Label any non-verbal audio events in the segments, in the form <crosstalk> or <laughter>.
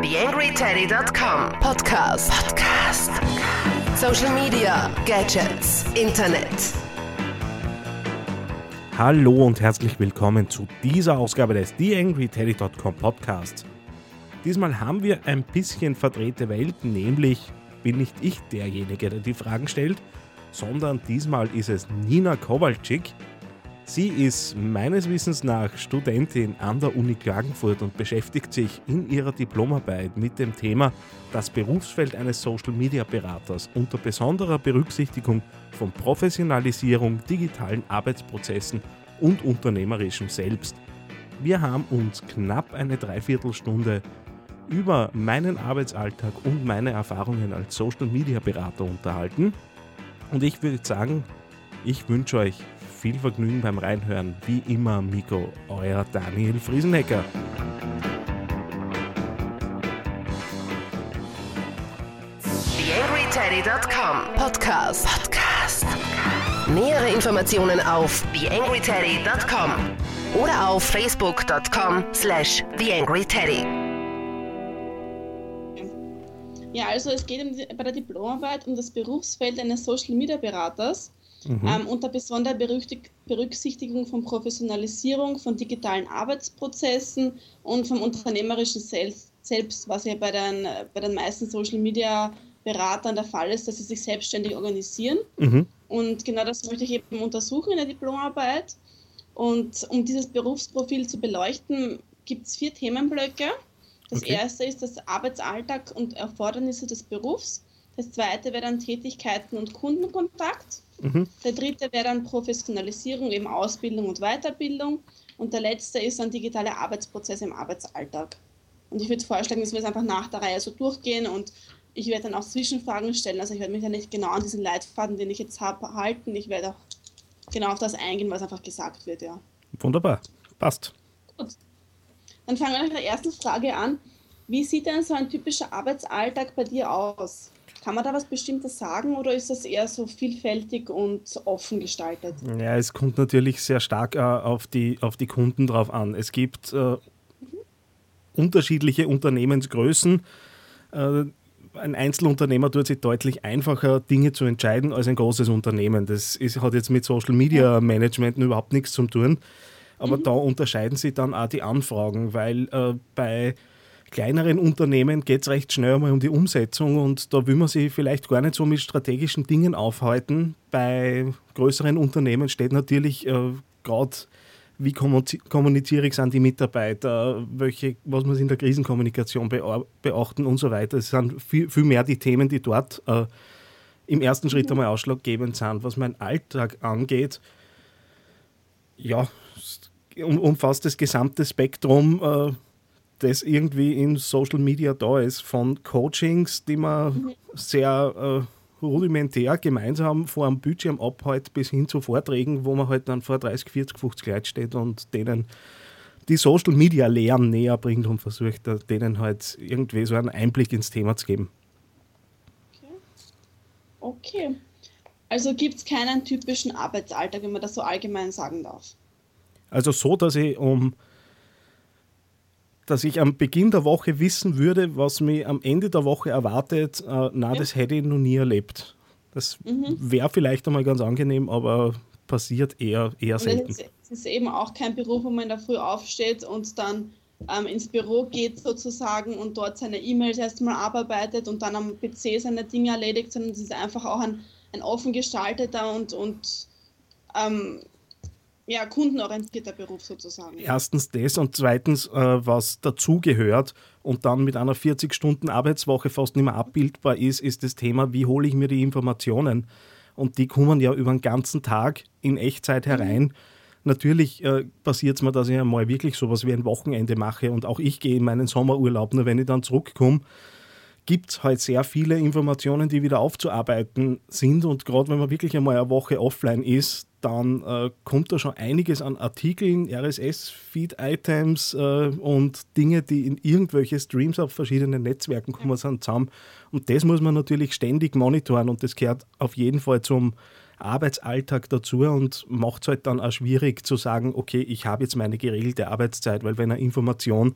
TheAngryTeddy.com Podcast. Podcast. Social Media, Gadgets, Internet. Hallo und herzlich willkommen zu dieser Ausgabe des TheAngryTeddy.com Podcasts. Diesmal haben wir ein bisschen verdrehte Welt, nämlich bin nicht ich derjenige, der die Fragen stellt, sondern diesmal ist es Nina Kowalczyk. Sie ist meines Wissens nach Studentin an der Uni Klagenfurt und beschäftigt sich in ihrer Diplomarbeit mit dem Thema das Berufsfeld eines Social Media Beraters unter besonderer Berücksichtigung von Professionalisierung, digitalen Arbeitsprozessen und unternehmerischem Selbst. Wir haben uns knapp eine Dreiviertelstunde über meinen Arbeitsalltag und meine Erfahrungen als Social Media Berater unterhalten. Und ich würde sagen, ich wünsche euch viel Vergnügen beim Reinhören. Wie immer, Miko, euer Daniel Friesenecker. TheAngryTeddy.com Podcast. Podcast. Nähere Informationen auf TheAngryTeddy.com oder auf Facebook.com slash TheAngryTeddy. Ja, also es geht um bei der Diplomarbeit um das Berufsfeld eines Social Media Beraters mhm. ähm, unter besonderer Berücksichtigung von Professionalisierung von digitalen Arbeitsprozessen und vom unternehmerischen Selbst, selbst was ja bei den, bei den meisten Social Media Beratern der Fall ist, dass sie sich selbstständig organisieren. Mhm. Und genau das möchte ich eben untersuchen in der Diplomarbeit. Und um dieses Berufsprofil zu beleuchten, gibt es vier Themenblöcke. Das okay. erste ist das Arbeitsalltag und Erfordernisse des Berufs. Das zweite wäre dann Tätigkeiten und Kundenkontakt. Mhm. Der dritte wäre dann Professionalisierung, eben Ausbildung und Weiterbildung. Und der letzte ist dann digitale Arbeitsprozesse im Arbeitsalltag. Und ich würde vorschlagen, dass wir es einfach nach der Reihe so durchgehen und ich werde dann auch Zwischenfragen stellen. Also ich werde mich ja nicht genau an diesen Leitfaden, den ich jetzt habe, halten. Ich werde auch genau auf das eingehen, was einfach gesagt wird, ja. Wunderbar, passt. Gut. Dann fangen wir mit der ersten Frage an. Wie sieht denn so ein typischer Arbeitsalltag bei dir aus? Kann man da was Bestimmtes sagen oder ist das eher so vielfältig und offen gestaltet? Ja, es kommt natürlich sehr stark äh, auf, die, auf die Kunden drauf an. Es gibt äh, mhm. unterschiedliche Unternehmensgrößen. Äh, ein Einzelunternehmer tut sich deutlich einfacher, Dinge zu entscheiden als ein großes Unternehmen. Das ist, hat jetzt mit Social Media Management überhaupt nichts zu tun. Aber mhm. da unterscheiden sich dann auch die Anfragen, weil äh, bei kleineren Unternehmen geht es recht schnell mal um die Umsetzung und da will man sich vielleicht gar nicht so mit strategischen Dingen aufhalten. Bei größeren Unternehmen steht natürlich äh, gerade wie kommuniziere ich es an die Mitarbeiter, welche, was muss in der Krisenkommunikation beachten und so weiter. Es sind viel, viel mehr die Themen, die dort äh, im ersten Schritt einmal ausschlaggebend sind. Was mein Alltag angeht, ja, um, umfasst das gesamte Spektrum, äh, das irgendwie in Social Media da ist, von Coachings, die man mhm. sehr äh, rudimentär gemeinsam vor einem Bildschirm abhält, bis hin zu Vorträgen, wo man halt dann vor 30, 40, 50 Leuten steht und denen die Social Media Lehren näher bringt und versucht, denen halt irgendwie so einen Einblick ins Thema zu geben. Okay. okay. Also gibt es keinen typischen Arbeitsalltag, wenn man das so allgemein sagen darf. Also so, dass ich um dass ich am Beginn der Woche wissen würde, was mich am Ende der Woche erwartet, äh, na, ja. das hätte ich noch nie erlebt. Das mhm. wäre vielleicht einmal ganz angenehm, aber passiert eher, eher selten. Es ist eben auch kein Beruf, wo man in der Früh aufsteht und dann ähm, ins Büro geht sozusagen und dort seine E-Mails erstmal abarbeitet und dann am PC seine Dinge erledigt, sondern es ist einfach auch ein, ein offen gestalteter und, und ähm, ja, kundenorientierter Beruf sozusagen. Erstens das und zweitens, äh, was dazugehört und dann mit einer 40-Stunden-Arbeitswoche fast nicht mehr abbildbar ist, ist das Thema, wie hole ich mir die Informationen? Und die kommen ja über den ganzen Tag in Echtzeit herein. Mhm. Natürlich äh, passiert es mir, dass ich einmal wirklich sowas wie ein Wochenende mache und auch ich gehe in meinen Sommerurlaub, nur wenn ich dann zurückkomme gibt es halt sehr viele Informationen, die wieder aufzuarbeiten sind. Und gerade wenn man wirklich einmal eine Woche offline ist, dann äh, kommt da schon einiges an Artikeln, RSS-Feed-Items äh, und Dinge, die in irgendwelche Streams auf verschiedenen Netzwerken kommen, sind zusammen. Und das muss man natürlich ständig monitoren und das gehört auf jeden Fall zum Arbeitsalltag dazu und macht es halt dann auch schwierig zu sagen, okay, ich habe jetzt meine geregelte Arbeitszeit, weil wenn eine Information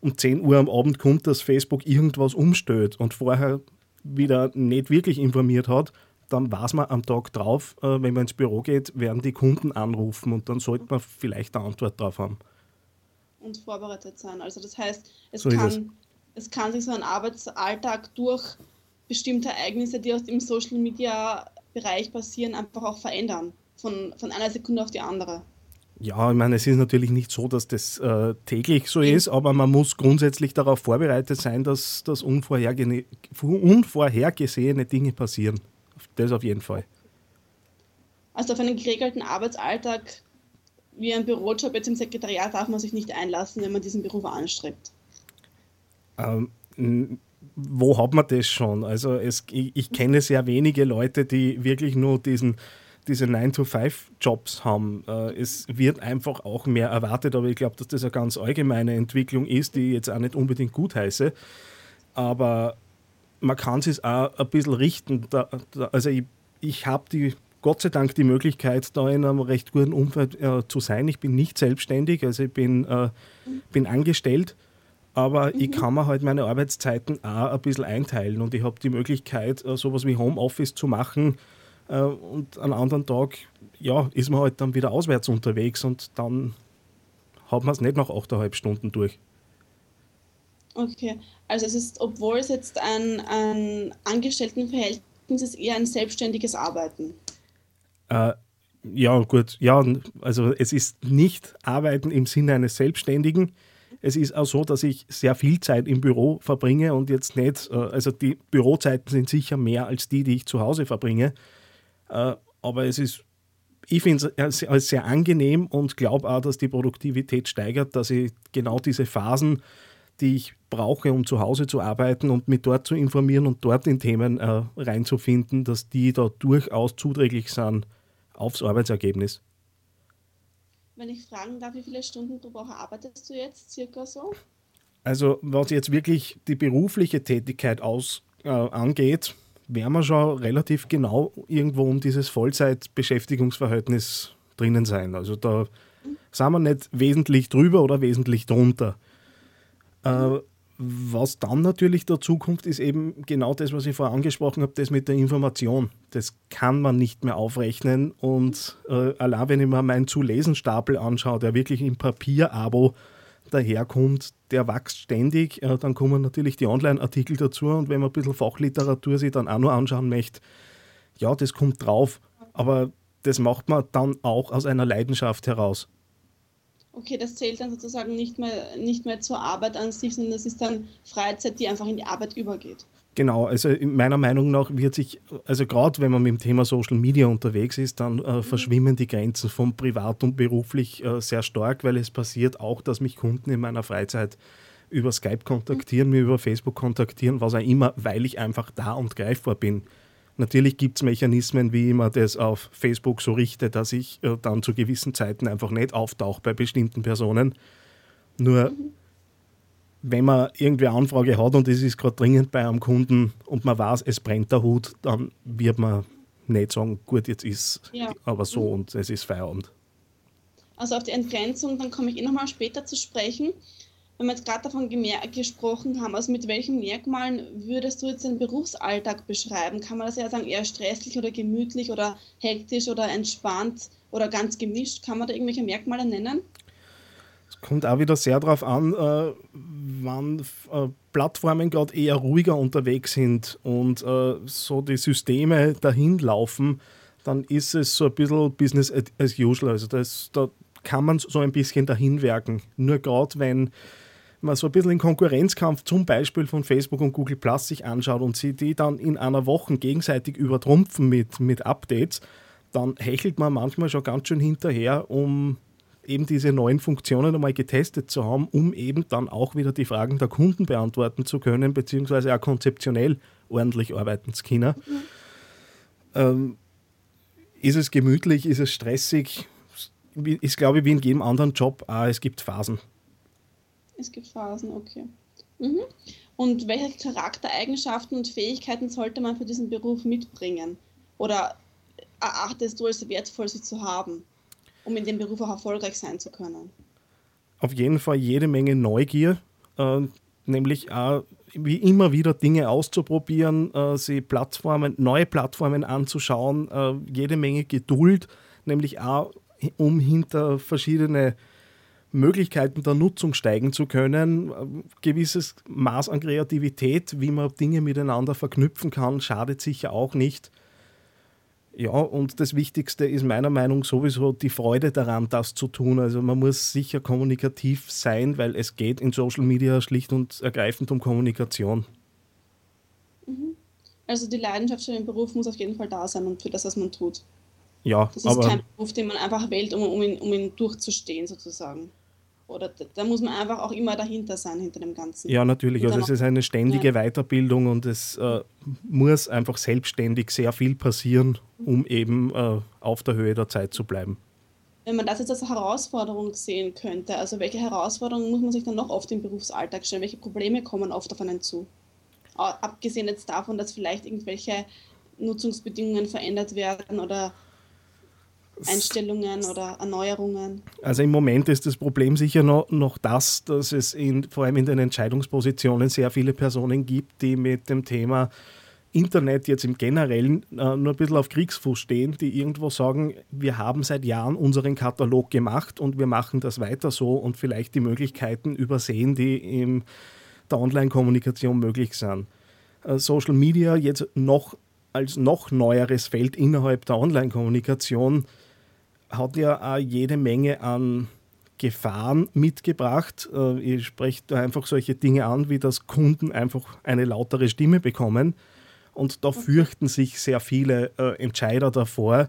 um 10 Uhr am Abend kommt, dass Facebook irgendwas umstellt und vorher wieder nicht wirklich informiert hat, dann weiß man am Tag drauf, äh, wenn man ins Büro geht, werden die Kunden anrufen und dann sollte man vielleicht eine Antwort drauf haben. Und vorbereitet sein. Also das heißt, es, so kann, es. es kann sich so ein Arbeitsalltag durch bestimmte Ereignisse, die aus dem Social Media Bereich passieren, einfach auch verändern. Von, von einer Sekunde auf die andere. Ja, ich meine, es ist natürlich nicht so, dass das äh, täglich so ist, aber man muss grundsätzlich darauf vorbereitet sein, dass, dass unvorhergesehene, unvorhergesehene Dinge passieren. Das auf jeden Fall. Also auf einen geregelten Arbeitsalltag wie ein Bürojob jetzt im Sekretariat darf man sich nicht einlassen, wenn man diesen Beruf anstrebt. Ähm, wo hat man das schon? Also es, ich, ich kenne sehr wenige Leute, die wirklich nur diesen diese 9-to-5-Jobs haben. Äh, es wird einfach auch mehr erwartet, aber ich glaube, dass das eine ganz allgemeine Entwicklung ist, die ich jetzt auch nicht unbedingt gut heiße. Aber man kann es auch ein bisschen richten. Da, da, also ich, ich habe die Gott sei Dank die Möglichkeit, da in einem recht guten Umfeld äh, zu sein. Ich bin nicht selbstständig, also ich bin, äh, bin angestellt, aber mhm. ich kann mir halt meine Arbeitszeiten auch ein bisschen einteilen und ich habe die Möglichkeit, äh, sowas wie Homeoffice zu machen, äh, und an anderen Tag, ja, ist man halt dann wieder auswärts unterwegs und dann hat man es nicht nach 8,5 Stunden durch. Okay, also es ist, obwohl es jetzt ein, ein Angestelltenverhältnis ist, eher ein selbstständiges Arbeiten. Äh, ja, gut, ja, also es ist nicht Arbeiten im Sinne eines Selbstständigen. Es ist auch so, dass ich sehr viel Zeit im Büro verbringe und jetzt nicht, äh, also die Bürozeiten sind sicher mehr als die, die ich zu Hause verbringe. Äh, aber es ist, ich finde es als sehr angenehm und glaube auch, dass die Produktivität steigert, dass ich genau diese Phasen, die ich brauche, um zu Hause zu arbeiten und mich dort zu informieren und dort in Themen äh, reinzufinden, dass die da durchaus zuträglich sind aufs Arbeitsergebnis. Wenn ich fragen darf, wie viele Stunden pro Woche arbeitest du jetzt circa so? Also was jetzt wirklich die berufliche Tätigkeit aus, äh, angeht, werden wir schon relativ genau irgendwo um dieses Vollzeitbeschäftigungsverhältnis drinnen sein. Also da sind wir nicht wesentlich drüber oder wesentlich drunter. Äh, was dann natürlich dazu kommt, ist eben genau das, was ich vorher angesprochen habe, das mit der Information. Das kann man nicht mehr aufrechnen. Und äh, allein wenn ich mir meinen Zu-Lesen-Stapel anschaue, der wirklich im Papier-Abo daherkommt, der wächst ständig. Äh, dann kommen natürlich die Online-Artikel dazu und wenn man ein bisschen Fachliteratur sich dann auch noch anschauen möchte, ja, das kommt drauf. Aber das macht man dann auch aus einer Leidenschaft heraus. Okay, das zählt dann sozusagen nicht mehr, nicht mehr zur Arbeit an sich, sondern das ist dann Freizeit, die einfach in die Arbeit übergeht. Genau, also meiner Meinung nach wird sich, also gerade wenn man mit dem Thema Social Media unterwegs ist, dann äh, mhm. verschwimmen die Grenzen von privat und beruflich äh, sehr stark, weil es passiert auch, dass mich Kunden in meiner Freizeit über Skype kontaktieren, mhm. mir über Facebook kontaktieren, was auch immer, weil ich einfach da und greifbar bin. Natürlich gibt es Mechanismen, wie ich mir das auf Facebook so richte, dass ich äh, dann zu gewissen Zeiten einfach nicht auftauche bei bestimmten Personen. Nur wenn man irgendwie eine Anfrage hat und es ist gerade dringend bei einem Kunden und man weiß, es brennt der Hut, dann wird man nicht sagen, gut, jetzt ist ja. aber so mhm. und es ist Feierabend. Also auf die Entgrenzung, dann komme ich eh nochmal später zu sprechen. Wenn wir jetzt gerade davon gesprochen haben, also mit welchen Merkmalen würdest du jetzt den Berufsalltag beschreiben? Kann man das ja sagen, eher stresslich oder gemütlich oder hektisch oder entspannt oder ganz gemischt? Kann man da irgendwelche Merkmale nennen? Es kommt auch wieder sehr darauf an, äh, wann äh, Plattformen gerade eher ruhiger unterwegs sind und äh, so die Systeme dahin laufen, dann ist es so ein bisschen Business as usual. Also das, da kann man so ein bisschen dahin werken. Nur gerade wenn man so ein bisschen den Konkurrenzkampf zum Beispiel von Facebook und Google Plus sich anschaut und sie die dann in einer Woche gegenseitig übertrumpfen mit, mit Updates, dann hechelt man manchmal schon ganz schön hinterher, um eben diese neuen Funktionen einmal getestet zu haben, um eben dann auch wieder die Fragen der Kunden beantworten zu können, beziehungsweise auch konzeptionell ordentlich arbeiten zu können. Ähm, ist es gemütlich, ist es stressig? Ist, glaube ich, wie in jedem anderen Job es gibt Phasen. Es gibt Phasen, okay. Mhm. Und welche Charaktereigenschaften und Fähigkeiten sollte man für diesen Beruf mitbringen? Oder erachtest du als wertvoll, sie zu haben? um in dem Beruf auch erfolgreich sein zu können? Auf jeden Fall jede Menge Neugier. Äh, äh, nämlich auch wie immer wieder Dinge auszuprobieren, äh, sie Plattformen, neue Plattformen anzuschauen, äh, jede Menge Geduld, nämlich auch um hinter verschiedene Möglichkeiten der Nutzung steigen zu können. Ein gewisses Maß an Kreativität, wie man Dinge miteinander verknüpfen kann, schadet sicher auch nicht. Ja, und das Wichtigste ist meiner Meinung nach sowieso die Freude daran, das zu tun. Also man muss sicher kommunikativ sein, weil es geht in Social Media schlicht und ergreifend um Kommunikation. Mhm. Also die Leidenschaft für den Beruf muss auf jeden Fall da sein und für das, was man tut. Ja, das ist aber kein Beruf, den man einfach wählt, um, um, ihn, um ihn durchzustehen sozusagen. Oder da muss man einfach auch immer dahinter sein, hinter dem Ganzen. Ja, natürlich. Also es ist eine ständige ja. Weiterbildung und es äh, muss einfach selbstständig sehr viel passieren, um eben äh, auf der Höhe der Zeit zu bleiben. Wenn man das jetzt als Herausforderung sehen könnte, also welche Herausforderungen muss man sich dann noch oft im Berufsalltag stellen? Welche Probleme kommen oft auf einen zu? Abgesehen jetzt davon, dass vielleicht irgendwelche Nutzungsbedingungen verändert werden oder Einstellungen oder Erneuerungen? Also im Moment ist das Problem sicher noch, noch das, dass es in, vor allem in den Entscheidungspositionen sehr viele Personen gibt, die mit dem Thema Internet jetzt im Generellen äh, nur ein bisschen auf Kriegsfuß stehen, die irgendwo sagen, wir haben seit Jahren unseren Katalog gemacht und wir machen das weiter so und vielleicht die Möglichkeiten übersehen, die in der Online-Kommunikation möglich sind. Äh, Social Media jetzt noch als noch neueres Feld innerhalb der Online-Kommunikation hat ja auch jede Menge an Gefahren mitgebracht. Äh, ich spreche da einfach solche Dinge an, wie dass Kunden einfach eine lautere Stimme bekommen. Und da fürchten sich sehr viele äh, Entscheider davor,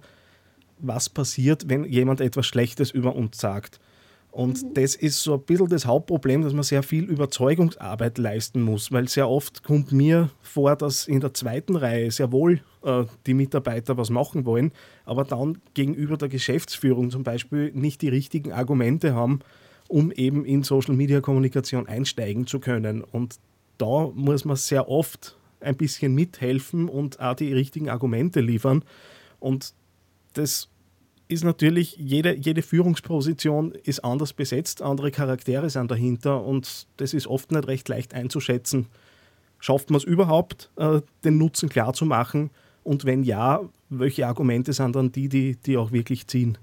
was passiert, wenn jemand etwas Schlechtes über uns sagt. Und das ist so ein bisschen das Hauptproblem, dass man sehr viel Überzeugungsarbeit leisten muss, weil sehr oft kommt mir vor, dass in der zweiten Reihe sehr wohl äh, die Mitarbeiter was machen wollen, aber dann gegenüber der Geschäftsführung zum Beispiel nicht die richtigen Argumente haben, um eben in Social-Media-Kommunikation einsteigen zu können. Und da muss man sehr oft ein bisschen mithelfen und auch die richtigen Argumente liefern. Und das ist natürlich, jede, jede Führungsposition ist anders besetzt, andere Charaktere sind dahinter und das ist oft nicht recht leicht einzuschätzen. Schafft man es überhaupt, äh, den Nutzen klar zu machen? Und wenn ja, welche Argumente sind dann die, die, die auch wirklich ziehen?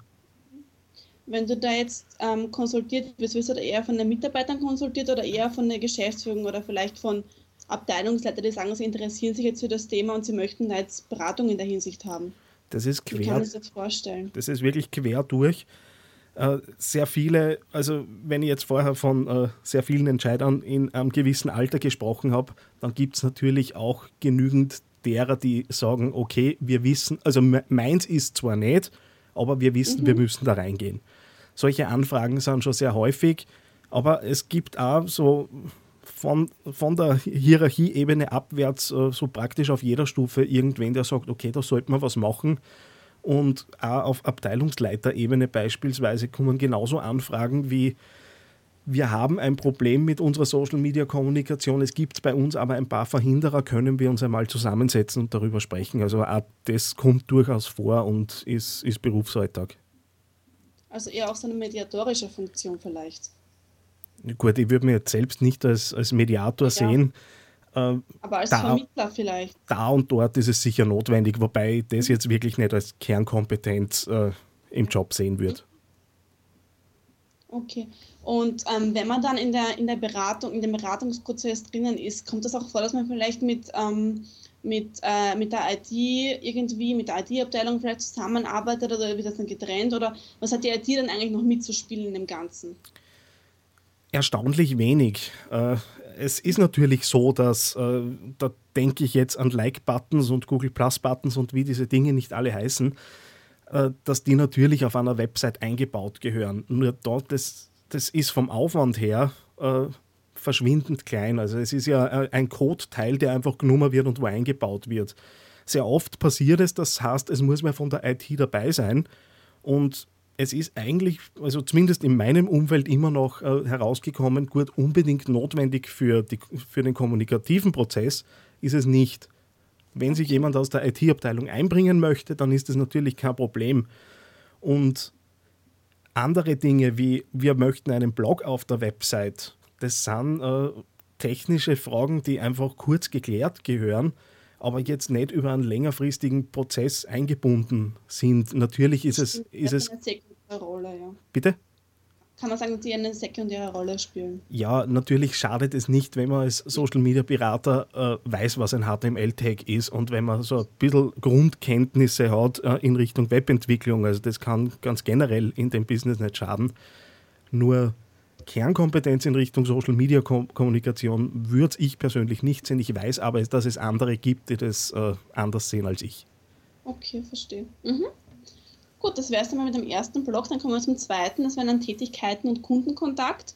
Wenn du da jetzt ähm, konsultiert wirst, wirst du da eher von den Mitarbeitern konsultiert oder eher von der Geschäftsführung oder vielleicht von Abteilungsleitern, die sagen, sie interessieren sich jetzt für das Thema und sie möchten da jetzt Beratung in der Hinsicht haben? Das ist quer. Wie kann ich das vorstellen? Das ist wirklich quer durch. Äh, sehr viele, also wenn ich jetzt vorher von äh, sehr vielen Entscheidern in einem gewissen Alter gesprochen habe, dann gibt es natürlich auch genügend derer, die sagen, okay, wir wissen, also meins ist zwar nicht, aber wir wissen, mhm. wir müssen da reingehen. Solche Anfragen sind schon sehr häufig, aber es gibt auch so von, von der Hierarchieebene abwärts äh, so praktisch auf jeder Stufe irgendwen, der sagt, okay, da sollte man was machen. Und auch auf Abteilungsleiterebene beispielsweise kommen genauso Anfragen wie, wir haben ein Problem mit unserer Social-Media-Kommunikation, es gibt bei uns aber ein paar Verhinderer, können wir uns einmal zusammensetzen und darüber sprechen. Also auch das kommt durchaus vor und ist, ist Berufsalltag. Also eher auch so eine mediatorische Funktion vielleicht. Gut, ich würde mich jetzt selbst nicht als, als Mediator ja. sehen. Äh, Aber als da, Vermittler vielleicht. Da und dort ist es sicher notwendig, wobei ich das jetzt wirklich nicht als Kernkompetenz äh, im Job sehen würde. Okay. Und ähm, wenn man dann in der, in der Beratung, in dem Beratungsprozess drinnen ist, kommt das auch vor, dass man vielleicht mit, ähm, mit, äh, mit der IT irgendwie, mit der IT-Abteilung vielleicht zusammenarbeitet oder wird das dann getrennt oder was hat die IT dann eigentlich noch mitzuspielen in dem Ganzen? Erstaunlich wenig. Äh, es ist natürlich so, dass, äh, da denke ich jetzt an Like-Buttons und Google Plus-Buttons und wie diese Dinge nicht alle heißen, äh, dass die natürlich auf einer Website eingebaut gehören. Nur dort, das, das ist vom Aufwand her verschwindend klein. Also es ist ja ein Code-Teil, der einfach genommen wird und wo eingebaut wird. Sehr oft passiert es, das heißt, es muss mal von der IT dabei sein und es ist eigentlich, also zumindest in meinem Umfeld immer noch äh, herausgekommen, gut, unbedingt notwendig für, die, für den kommunikativen Prozess ist es nicht. Wenn sich jemand aus der IT-Abteilung einbringen möchte, dann ist das natürlich kein Problem. Und andere Dinge wie wir möchten einen Blog auf der Website, das sind äh, technische Fragen, die einfach kurz geklärt gehören, aber jetzt nicht über einen längerfristigen Prozess eingebunden sind. Natürlich ist es. Ist es Rolle, ja. Bitte? kann man sagen, dass die eine sekundäre Rolle spielen. Ja, natürlich schadet es nicht, wenn man als Social Media Berater äh, weiß, was ein HTML-Tag ist und wenn man so ein bisschen Grundkenntnisse hat äh, in Richtung Webentwicklung. Also das kann ganz generell in dem Business nicht schaden. Nur Kernkompetenz in Richtung Social Media Kommunikation würde ich persönlich nicht sehen. Ich weiß aber, dass es andere gibt, die das äh, anders sehen als ich. Okay, verstehe. Mhm. Gut, das wäre es dann mal mit dem ersten Block. Dann kommen wir zum zweiten. Das wären dann Tätigkeiten und Kundenkontakt.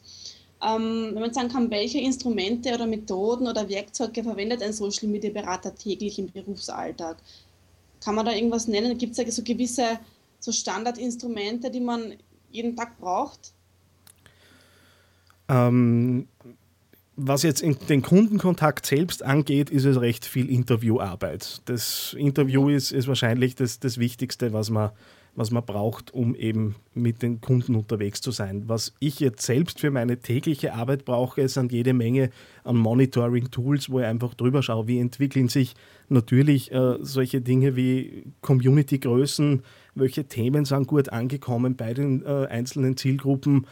Ähm, wenn man sagen kann, welche Instrumente oder Methoden oder Werkzeuge verwendet ein Social Media Berater täglich im Berufsalltag? Kann man da irgendwas nennen? Gibt es da so gewisse so Standardinstrumente, die man jeden Tag braucht? Ähm, was jetzt den Kundenkontakt selbst angeht, ist es recht viel Interviewarbeit. Das Interview ist, ist wahrscheinlich das, das Wichtigste, was man was man braucht, um eben mit den Kunden unterwegs zu sein. Was ich jetzt selbst für meine tägliche Arbeit brauche, sind jede Menge an Monitoring-Tools, wo ich einfach drüber schaue, wie entwickeln sich natürlich äh, solche Dinge wie Community-Größen, welche Themen sind gut angekommen bei den äh, einzelnen Zielgruppen.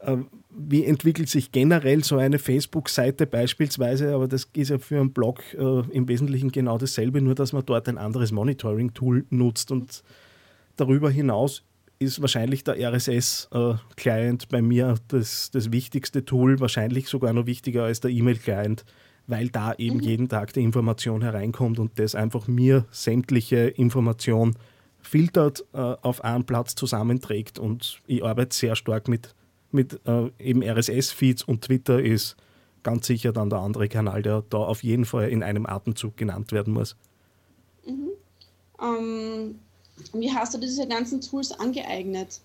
Äh, wie entwickelt sich generell so eine Facebook-Seite beispielsweise, aber das ist ja für einen Blog äh, im Wesentlichen genau dasselbe, nur dass man dort ein anderes Monitoring-Tool nutzt und darüber hinaus ist wahrscheinlich der RSS-Client bei mir das, das wichtigste Tool, wahrscheinlich sogar noch wichtiger als der E-Mail-Client, weil da eben mhm. jeden Tag die Information hereinkommt und das einfach mir sämtliche Information filtert, äh, auf einen Platz zusammenträgt und ich arbeite sehr stark mit, mit äh, eben RSS-Feeds und Twitter ist ganz sicher dann der andere Kanal, der da auf jeden Fall in einem Atemzug genannt werden muss. Mhm. Ähm wie hast du diese ganzen Tools angeeignet?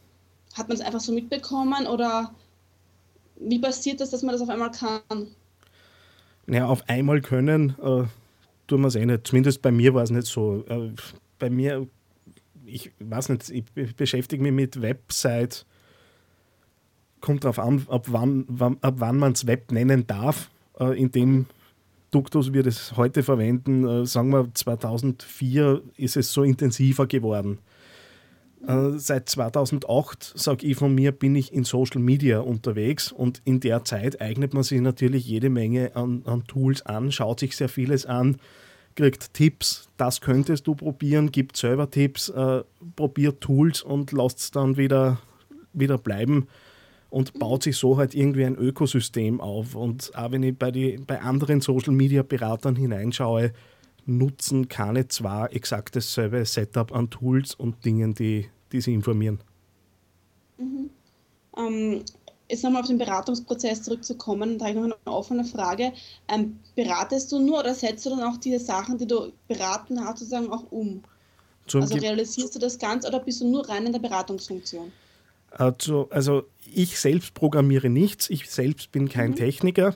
Hat man es einfach so mitbekommen oder wie passiert das, dass man das auf einmal kann? Ja, auf einmal können äh, tun wir es eh nicht. Zumindest bei mir war es nicht so. Äh, bei mir, ich weiß nicht, ich beschäftige mich mit Website. Kommt darauf an, ab wann, wann, wann man es Web nennen darf. Äh, in dem Duktus wir das heute verwenden, äh, sagen wir 2004 ist es so intensiver geworden. Äh, seit 2008, sage ich von mir, bin ich in Social Media unterwegs und in der Zeit eignet man sich natürlich jede Menge an, an Tools an, schaut sich sehr vieles an, kriegt Tipps, das könntest du probieren, gibt selber Tipps, äh, probiert Tools und lasst es dann wieder, wieder bleiben und baut sich so halt irgendwie ein Ökosystem auf. Und auch wenn ich bei, die, bei anderen Social Media Beratern hineinschaue, nutzen keine zwar exakt dasselbe Setup an Tools und Dingen, die, die sie informieren. Mhm. Ähm, jetzt nochmal auf den Beratungsprozess zurückzukommen, da habe ich noch eine offene Frage. Ähm, beratest du nur oder setzt du dann auch diese Sachen, die du beraten hast, sozusagen auch um? Zum also realisierst du das Ganze oder bist du nur rein in der Beratungsfunktion? Also, also ich selbst programmiere nichts, ich selbst bin kein mhm. Techniker.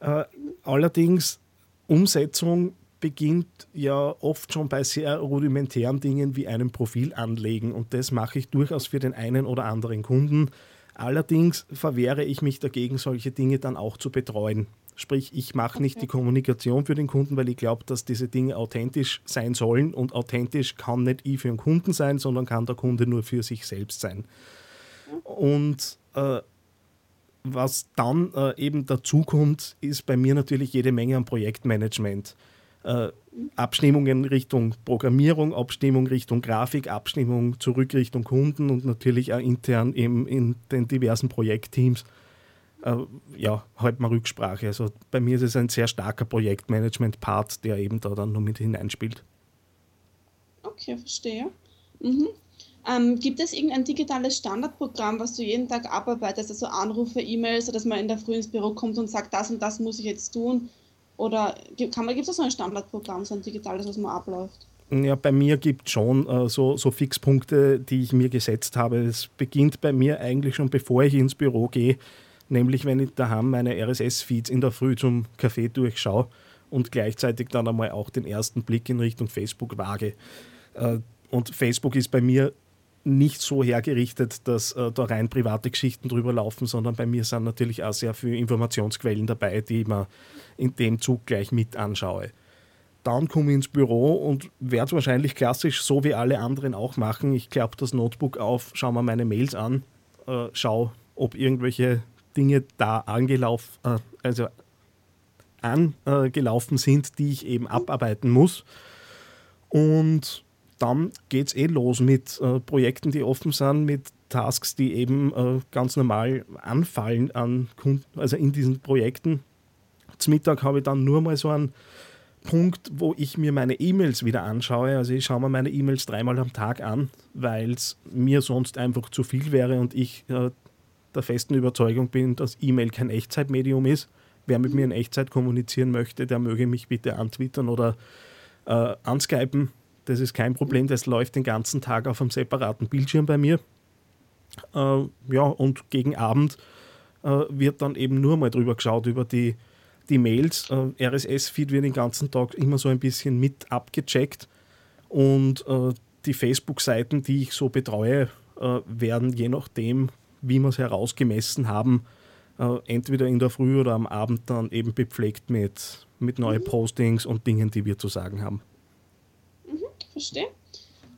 Äh, allerdings, Umsetzung beginnt ja oft schon bei sehr rudimentären Dingen wie einem Profil anlegen und das mache ich durchaus für den einen oder anderen Kunden. Allerdings verwehre ich mich dagegen, solche Dinge dann auch zu betreuen. Sprich, ich mache nicht die Kommunikation für den Kunden, weil ich glaube, dass diese Dinge authentisch sein sollen und authentisch kann nicht ich für den Kunden sein, sondern kann der Kunde nur für sich selbst sein. Und äh, was dann äh, eben dazu kommt, ist bei mir natürlich jede Menge an Projektmanagement. Äh, Abstimmungen Richtung Programmierung, Abstimmung Richtung Grafik, Abstimmung zurück Richtung Kunden und natürlich auch intern eben in den diversen Projektteams. Äh, ja, halt mal Rücksprache. Also bei mir ist es ein sehr starker Projektmanagement-Part, der eben da dann nur mit hineinspielt. Okay, verstehe. Mhm. Ähm, gibt es irgendein digitales Standardprogramm, was du jeden Tag abarbeitest, also Anrufe, E-Mails, dass man in der Früh ins Büro kommt und sagt, das und das muss ich jetzt tun? Oder gibt es so ein Standardprogramm, so ein digitales, was man abläuft? Ja, bei mir gibt es schon äh, so, so Fixpunkte, die ich mir gesetzt habe. Es beginnt bei mir eigentlich schon, bevor ich ins Büro gehe, nämlich wenn ich daheim meine RSS-Feeds in der Früh zum Kaffee durchschaue und gleichzeitig dann einmal auch den ersten Blick in Richtung Facebook wage. Äh, und Facebook ist bei mir nicht so hergerichtet, dass äh, da rein private Geschichten drüber laufen, sondern bei mir sind natürlich auch sehr viele Informationsquellen dabei, die ich mir in dem Zug gleich mit anschaue. Dann komme ich ins Büro und werde wahrscheinlich klassisch, so wie alle anderen auch machen. Ich klappe das Notebook auf, schaue mir meine Mails an, äh, schaue, ob irgendwelche Dinge da angelaufen, äh, also angelaufen sind, die ich eben abarbeiten muss. Und dann geht es eh los mit äh, Projekten, die offen sind, mit Tasks, die eben äh, ganz normal anfallen an Kunden, also in diesen Projekten. Zum Mittag habe ich dann nur mal so einen Punkt, wo ich mir meine E-Mails wieder anschaue. Also ich schaue mir meine E-Mails dreimal am Tag an, weil es mir sonst einfach zu viel wäre und ich äh, der festen Überzeugung bin, dass E-Mail kein Echtzeitmedium ist. Wer mit mir in Echtzeit kommunizieren möchte, der möge mich bitte antwittern oder äh, anskypen. Das ist kein Problem, das läuft den ganzen Tag auf einem separaten Bildschirm bei mir. Äh, ja, und gegen Abend äh, wird dann eben nur mal drüber geschaut, über die, die Mails. Äh, RSS-Feed wird den ganzen Tag immer so ein bisschen mit abgecheckt. Und äh, die Facebook-Seiten, die ich so betreue, äh, werden je nachdem, wie wir es herausgemessen haben, äh, entweder in der Früh oder am Abend dann eben bepflegt mit, mit neuen mhm. Postings und Dingen, die wir zu sagen haben. Verstehe.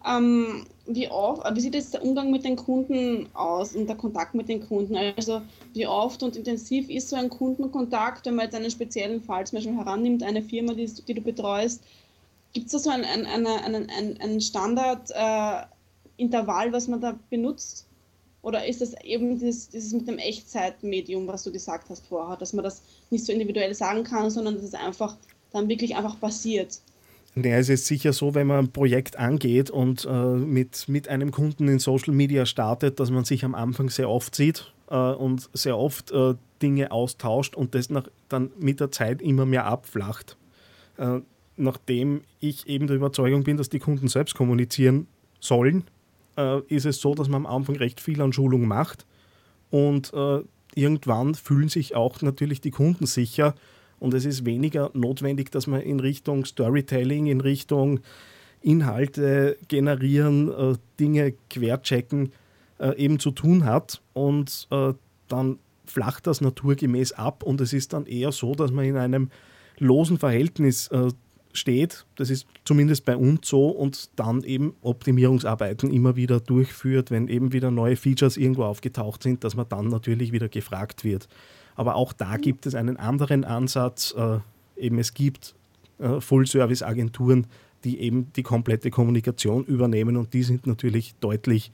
Ähm, wie, oft, wie sieht jetzt der Umgang mit den Kunden aus und der Kontakt mit den Kunden? Also wie oft und intensiv ist so ein Kundenkontakt, wenn man jetzt einen speziellen Fall zum Beispiel herannimmt, eine Firma, die, die du betreust? Gibt es da so ein, ein, ein, ein, ein Standardintervall, äh, was man da benutzt? Oder ist es eben dieses, dieses mit dem Echtzeitmedium, was du gesagt hast vorher, dass man das nicht so individuell sagen kann, sondern dass es einfach dann wirklich einfach passiert? Ja, es ist sicher so, wenn man ein Projekt angeht und äh, mit, mit einem Kunden in Social Media startet, dass man sich am Anfang sehr oft sieht äh, und sehr oft äh, Dinge austauscht und das nach, dann mit der Zeit immer mehr abflacht. Äh, nachdem ich eben der Überzeugung bin, dass die Kunden selbst kommunizieren sollen äh, ist es so, dass man am Anfang recht viel an Schulung macht und äh, irgendwann fühlen sich auch natürlich die Kunden sicher und es ist weniger notwendig, dass man in Richtung Storytelling, in Richtung Inhalte generieren, äh, Dinge querchecken äh, eben zu tun hat und äh, dann flacht das naturgemäß ab und es ist dann eher so, dass man in einem losen Verhältnis äh, steht. Das ist zumindest bei uns so und dann eben Optimierungsarbeiten immer wieder durchführt, wenn eben wieder neue Features irgendwo aufgetaucht sind, dass man dann natürlich wieder gefragt wird. Aber auch da gibt es einen anderen Ansatz. Äh, eben es gibt äh, Full-Service-Agenturen, die eben die komplette Kommunikation übernehmen und die sind natürlich deutlich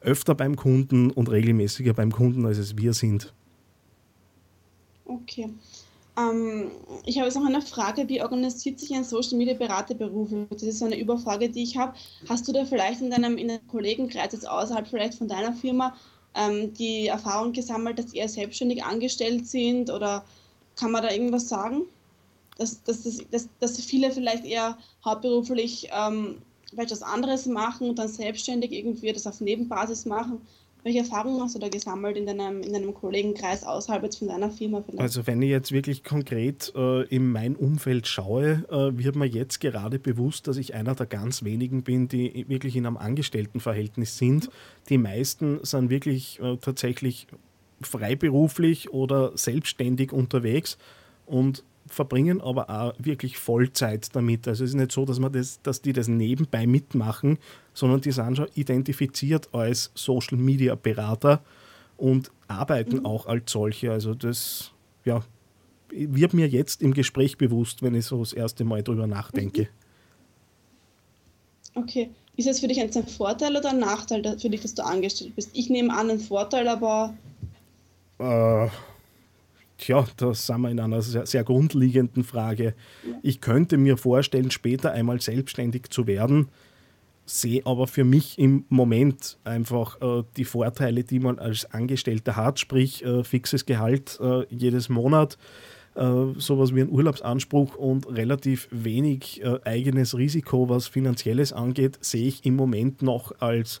öfter beim Kunden und regelmäßiger beim Kunden, als es wir sind. Okay. Ähm, ich habe jetzt noch eine Frage, wie organisiert sich ein Social Media Beraterberuf? Das ist so eine Überfrage, die ich habe. Hast du da vielleicht in deinem, in deinem Kollegenkreis jetzt außerhalb vielleicht von deiner Firma ähm, die Erfahrung gesammelt, dass ihr selbstständig angestellt sind oder kann man da irgendwas sagen? Dass, dass, dass, dass viele vielleicht eher hauptberuflich ähm, vielleicht was anderes machen und dann selbstständig irgendwie das auf Nebenbasis machen. Welche Erfahrungen hast du da gesammelt in deinem, in deinem Kollegenkreis außerhalb jetzt von deiner Firma vielleicht? Also wenn ich jetzt wirklich konkret äh, in mein Umfeld schaue, äh, wird mir jetzt gerade bewusst, dass ich einer der ganz wenigen bin, die wirklich in einem Angestelltenverhältnis sind. Die meisten sind wirklich äh, tatsächlich freiberuflich oder selbstständig unterwegs und verbringen aber auch wirklich Vollzeit damit. Also es ist nicht so, dass, man das, dass die das nebenbei mitmachen, sondern die sind schon identifiziert als Social Media Berater und arbeiten mhm. auch als solche. Also das ja, wird mir jetzt im Gespräch bewusst, wenn ich so das erste Mal drüber nachdenke. Mhm. Okay. Ist es für dich ein Vorteil oder ein Nachteil für dich, dass du angestellt bist? Ich nehme an, ein Vorteil, aber. Äh, Tja, da sind wir in einer sehr, sehr grundlegenden Frage. Ich könnte mir vorstellen, später einmal selbstständig zu werden, sehe aber für mich im Moment einfach äh, die Vorteile, die man als Angestellter hat, sprich äh, fixes Gehalt äh, jedes Monat, äh, sowas wie ein Urlaubsanspruch und relativ wenig äh, eigenes Risiko, was finanzielles angeht, sehe ich im Moment noch als,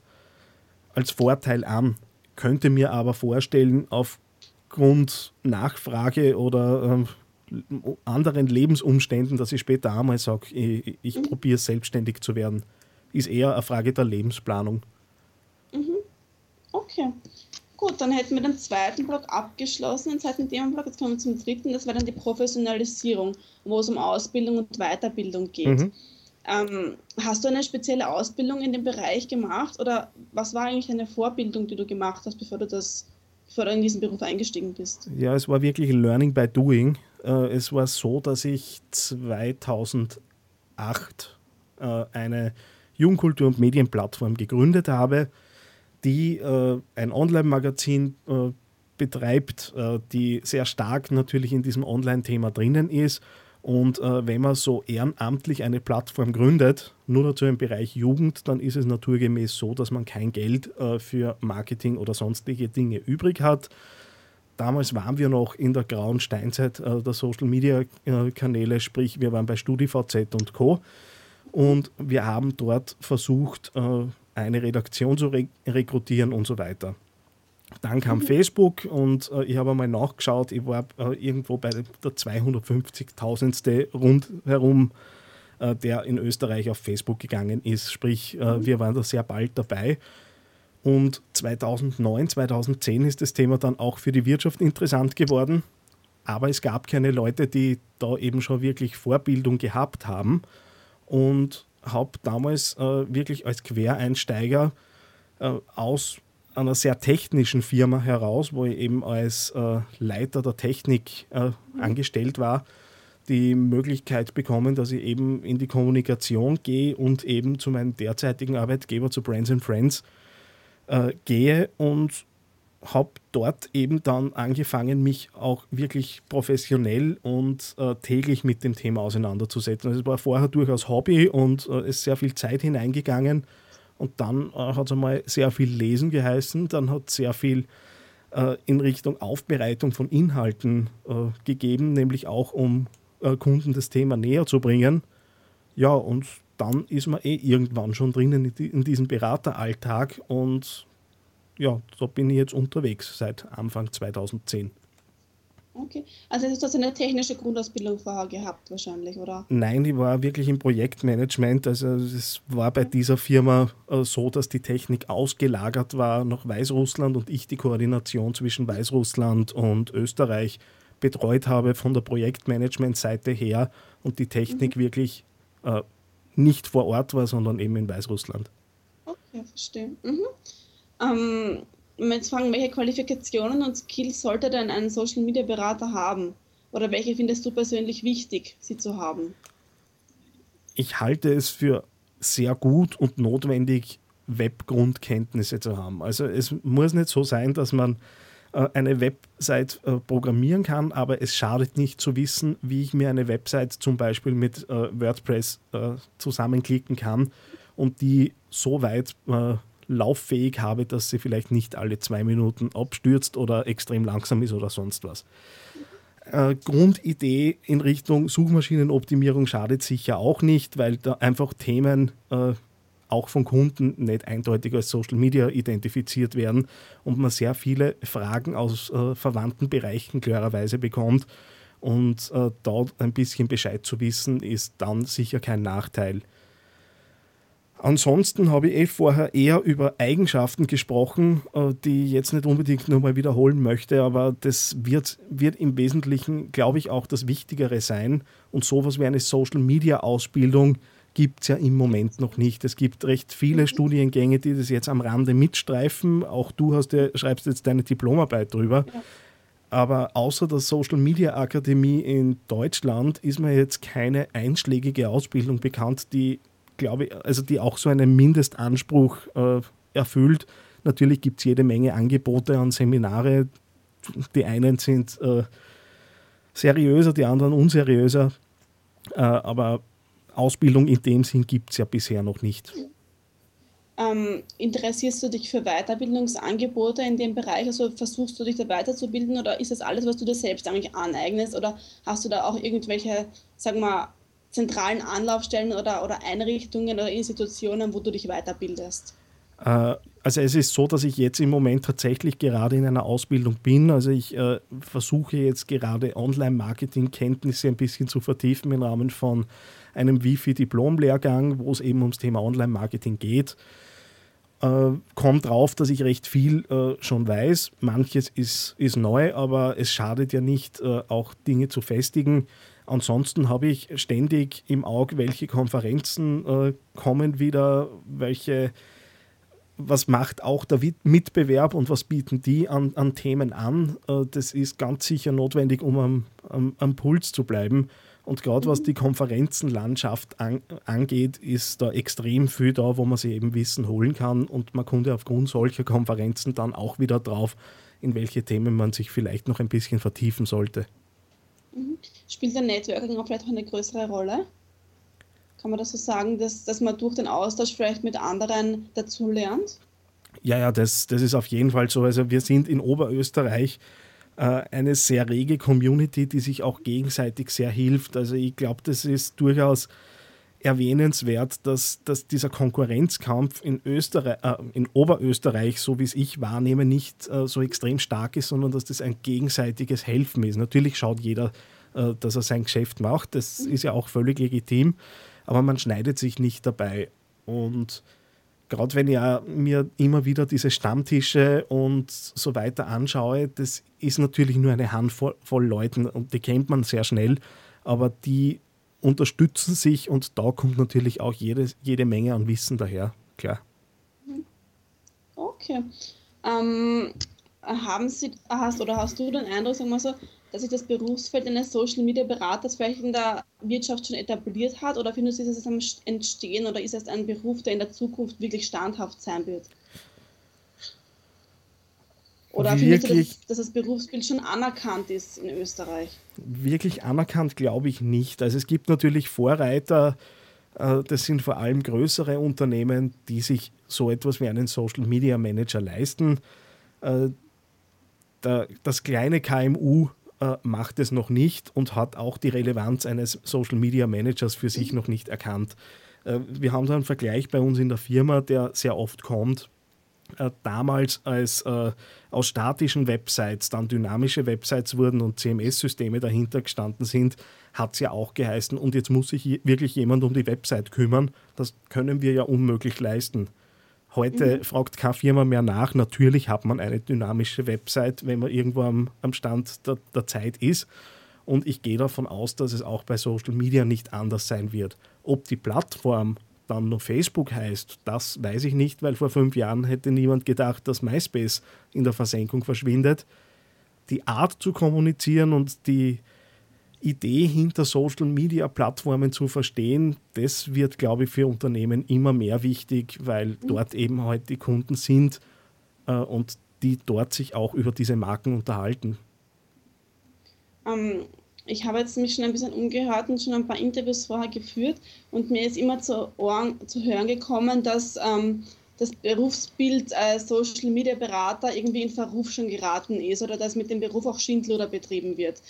als Vorteil an. Könnte mir aber vorstellen, auf aufgrund Nachfrage oder ähm, anderen Lebensumständen, dass ich später einmal sage, ich, ich mhm. probiere selbstständig zu werden, ist eher eine Frage der Lebensplanung. Okay. Gut, dann hätten wir den zweiten Block abgeschlossen, den zweiten Themenblock. Jetzt kommen wir zum dritten, das war dann die Professionalisierung, wo es um Ausbildung und Weiterbildung geht. Mhm. Ähm, hast du eine spezielle Ausbildung in dem Bereich gemacht oder was war eigentlich eine Vorbildung, die du gemacht hast, bevor du das, bevor du in diesen Beruf eingestiegen bist? Ja, es war wirklich Learning by Doing. Äh, es war so, dass ich 2008 äh, eine Jugendkultur- und Medienplattform gegründet habe die äh, ein Online-Magazin betreibt, die sehr stark natürlich in diesem Online-Thema drinnen ist. Und äh, wenn man so ehrenamtlich eine Plattform gründet, nur dazu im Bereich Jugend, dann ist es naturgemäß so, dass man kein Geld äh, für Marketing oder sonstige Dinge übrig hat. Damals waren wir noch in der grauen Steinzeit äh, der Social-Media-Kanäle, sprich wir waren bei StudiVZ und Co. Und wir haben dort versucht, eine Redaktion zu re rekrutieren und so weiter. Dann kam mhm. Facebook und äh, ich habe einmal nachgeschaut, ich war äh, irgendwo bei der 250.000. rundherum, äh, der in Österreich auf Facebook gegangen ist. Sprich, äh, mhm. wir waren da sehr bald dabei. Und 2009, 2010 ist das Thema dann auch für die Wirtschaft interessant geworden. Aber es gab keine Leute, die da eben schon wirklich Vorbildung gehabt haben. Und habe damals äh, wirklich als Quereinsteiger äh, aus einer sehr technischen Firma heraus, wo ich eben als äh, Leiter der Technik äh, angestellt war, die Möglichkeit bekommen, dass ich eben in die Kommunikation gehe und eben zu meinem derzeitigen Arbeitgeber, zu Brands and Friends, äh, gehe und habe dort eben dann angefangen, mich auch wirklich professionell und äh, täglich mit dem Thema auseinanderzusetzen. Also es war vorher durchaus Hobby und äh, ist sehr viel Zeit hineingegangen. Und dann äh, hat es einmal sehr viel Lesen geheißen, dann hat es sehr viel äh, in Richtung Aufbereitung von Inhalten äh, gegeben, nämlich auch um äh, Kunden das Thema näher zu bringen. Ja, und dann ist man eh irgendwann schon drinnen in diesem Berateralltag und ja, da bin ich jetzt unterwegs seit Anfang 2010. Okay, also du hast eine technische Grundausbildung vorher gehabt wahrscheinlich, oder? Nein, ich war wirklich im Projektmanagement. Also es war bei dieser Firma äh, so, dass die Technik ausgelagert war nach Weißrussland und ich die Koordination zwischen Weißrussland und Österreich betreut habe von der Projektmanagement-Seite her und die Technik mhm. wirklich äh, nicht vor Ort war, sondern eben in Weißrussland. Okay, verstehe. Mhm. Ähm, jetzt fragen, welche Qualifikationen und Skills sollte denn ein Social Media Berater haben? Oder welche findest du persönlich wichtig, sie zu haben? Ich halte es für sehr gut und notwendig, Webgrundkenntnisse zu haben. Also es muss nicht so sein, dass man äh, eine Website äh, programmieren kann, aber es schadet nicht zu wissen, wie ich mir eine Website zum Beispiel mit äh, WordPress zusammenklicken kann und die so weit lauffähig habe, dass sie vielleicht nicht alle zwei Minuten abstürzt oder extrem langsam ist oder sonst was. Äh, Grundidee in Richtung Suchmaschinenoptimierung schadet sicher auch nicht, weil da einfach Themen äh, auch von Kunden nicht eindeutig als Social Media identifiziert werden und man sehr viele Fragen aus äh, verwandten Bereichen klarerweise bekommt. Und äh, dort ein bisschen Bescheid zu wissen, ist dann sicher kein Nachteil. Ansonsten habe ich eh vorher eher über Eigenschaften gesprochen, äh, die ich jetzt nicht unbedingt nochmal wiederholen möchte, aber das wird, wird im Wesentlichen, glaube ich, auch das Wichtigere sein. Und sowas wie eine Social-Media-Ausbildung gibt es ja im Moment noch nicht. Es gibt recht viele Studiengänge, die das jetzt am Rande mitstreifen. Auch du hast ja, schreibst jetzt deine Diplomarbeit drüber. Ja. Aber außer der Social Media Akademie in Deutschland ist mir jetzt keine einschlägige Ausbildung bekannt, die glaube ich, also die auch so einen Mindestanspruch äh, erfüllt. Natürlich gibt es jede Menge Angebote an Seminare. Die einen sind äh, seriöser, die anderen unseriöser. Äh, aber Ausbildung in dem Sinn gibt es ja bisher noch nicht. Ähm, interessierst du dich für Weiterbildungsangebote in dem Bereich? Also versuchst du dich da weiterzubilden oder ist das alles, was du dir selbst eigentlich aneignest? Oder hast du da auch irgendwelche, sagen wir, zentralen Anlaufstellen oder, oder Einrichtungen oder Institutionen, wo du dich weiterbildest? Äh, also es ist so, dass ich jetzt im Moment tatsächlich gerade in einer Ausbildung bin. Also ich äh, versuche jetzt gerade Online-Marketing-Kenntnisse ein bisschen zu vertiefen im Rahmen von einem Wifi-Diplom-Lehrgang, wo es eben ums Thema Online-Marketing geht. Äh, kommt drauf, dass ich recht viel äh, schon weiß. Manches ist, ist neu, aber es schadet ja nicht, äh, auch Dinge zu festigen. Ansonsten habe ich ständig im Auge, welche Konferenzen äh, kommen wieder, welche, was macht auch der Mitbewerb und was bieten die an, an Themen an. Äh, das ist ganz sicher notwendig, um am, am, am Puls zu bleiben. Und gerade was die Konferenzenlandschaft an, angeht, ist da extrem viel da, wo man sich eben Wissen holen kann. Und man kommt ja aufgrund solcher Konferenzen dann auch wieder drauf, in welche Themen man sich vielleicht noch ein bisschen vertiefen sollte. Mhm. Spielt der Networking auch vielleicht auch eine größere Rolle? Kann man das so sagen, dass, dass man durch den Austausch vielleicht mit anderen dazulernt? Ja, ja, das, das ist auf jeden Fall so. Also wir sind in Oberösterreich äh, eine sehr rege Community, die sich auch gegenseitig sehr hilft. Also ich glaube, das ist durchaus erwähnenswert, dass, dass dieser Konkurrenzkampf in, Österreich, äh, in Oberösterreich, so wie es ich wahrnehme, nicht äh, so extrem stark ist, sondern dass das ein gegenseitiges Helfen ist. Natürlich schaut jeder, äh, dass er sein Geschäft macht, das ist ja auch völlig legitim, aber man schneidet sich nicht dabei. Und gerade wenn ich mir immer wieder diese Stammtische und so weiter anschaue, das ist natürlich nur eine Handvoll Leuten und die kennt man sehr schnell, aber die unterstützen sich und da kommt natürlich auch jede, jede Menge an Wissen daher, klar. Okay. Ähm, haben Sie, hast oder hast du den Eindruck, sagen wir so, dass sich das Berufsfeld eines Social Media Beraters vielleicht in der Wirtschaft schon etabliert hat oder findest du, ist es am Entstehen oder ist es ein Beruf, der in der Zukunft wirklich standhaft sein wird? Oder wirklich, findest du, dass, dass, das Berufsbild schon anerkannt ist in Österreich? Wirklich anerkannt glaube ich nicht. Also es gibt natürlich Vorreiter, äh, das sind vor allem größere Unternehmen, die sich so etwas wie einen Social Media Manager leisten. Äh, das kleine KMU äh, macht es noch nicht und hat auch die Relevanz eines Social Media Managers für sich noch nicht erkannt. Wir haben da einen Vergleich bei uns in der Firma, der sehr oft kommt äh, damals als äh, aus statischen Websites dann dynamische Websites wurden und CMS-Systeme dahinter gestanden sind, hat es ja auch geheißen, und jetzt muss sich wirklich jemand um die Website kümmern. Das können wir ja unmöglich leisten. Heute mhm. fragt keine Firma mehr nach. Natürlich hat man eine dynamische Website, wenn man irgendwo am, am Stand der, der Zeit ist. Und ich gehe davon aus, dass es auch bei Social Media nicht anders sein wird. Ob die Plattform dann noch Facebook heißt, das weiß ich nicht, weil vor fünf Jahren hätte niemand gedacht, dass MySpace in der Versenkung verschwindet. Die Art zu kommunizieren und die Idee hinter Social Media Plattformen zu verstehen, das wird, glaube ich, für Unternehmen immer mehr wichtig, weil mhm. dort eben heute die Kunden sind äh, und die dort sich auch über diese Marken unterhalten. Ähm, ich habe jetzt mich schon ein bisschen umgehört und schon ein paar Interviews vorher geführt und mir ist immer zu Ohren zu hören gekommen, dass ähm, das Berufsbild als Social Media Berater irgendwie in Verruf schon geraten ist oder dass mit dem Beruf auch Schindluder betrieben wird.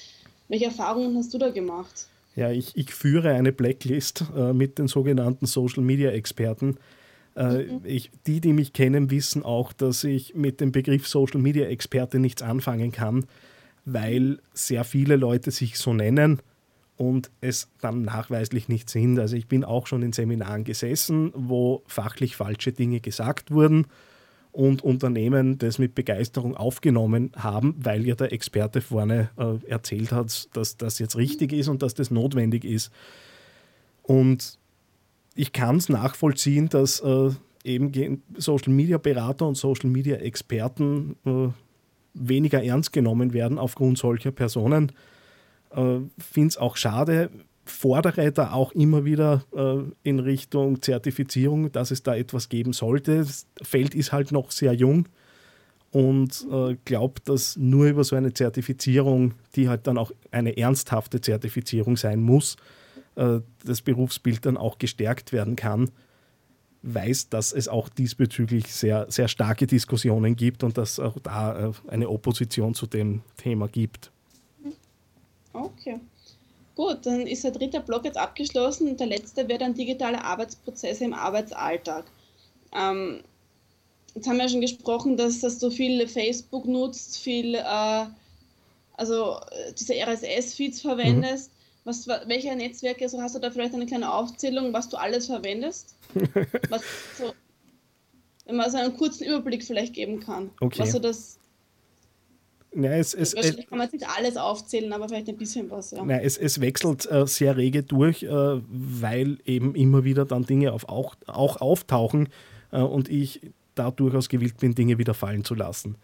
Welche Erfahrungen hast du da gemacht? Ja, ich, ich führe eine Blacklist äh, mit den sogenannten Social Media Experten. Äh, mhm. ich, die, die mich kennen, wissen auch, dass ich mit dem Begriff Social Media Experte nichts anfangen kann weil sehr viele Leute sich so nennen und es dann nachweislich nicht sind. Also ich bin auch schon in Seminaren gesessen, wo fachlich falsche Dinge gesagt wurden und Unternehmen das mit Begeisterung aufgenommen haben, weil ja der Experte vorne äh, erzählt hat, dass das jetzt richtig ist und dass das notwendig ist. Und ich kann es nachvollziehen, dass äh, eben Social Media Berater und Social Media Experten äh, weniger ernst genommen werden aufgrund solcher Personen. Äh, Finde es auch schade, fordere da auch immer wieder äh, in Richtung Zertifizierung, dass es da etwas geben sollte. Das Feld ist halt noch sehr jung und äh, glaube, dass nur über so eine Zertifizierung, die halt dann auch eine ernsthafte Zertifizierung sein muss, äh, das Berufsbild dann auch gestärkt werden kann weiß, dass es auch diesbezüglich sehr, sehr starke Diskussionen gibt und dass auch da äh, eine Opposition zu dem Thema gibt. Okay. Gut, dann ist der dritte Block jetzt abgeschlossen und der letzte wäre dann digitale Arbeitsprozesse im Arbeitsalltag. Ähm, jetzt haben wir ja schon gesprochen, dass, dass du viel Facebook nutzt, viel, äh, also äh, diese RSS-Feeds verwendest. Mhm. Was, welche Netzwerke, also hast du da vielleicht eine kleine Aufzählung, was du alles verwendest? <laughs> was so, wenn man so einen kurzen Überblick vielleicht geben kann. Okay. Also das ja, es, es, Wahrscheinlich kann man nicht alles aufzählen, aber vielleicht ein bisschen was. Ja. Nein, es, es wechselt äh, sehr rege durch, äh, weil eben immer wieder dann Dinge auf, auch, auch auftauchen äh, und ich da durchaus gewillt bin, Dinge wieder fallen zu lassen.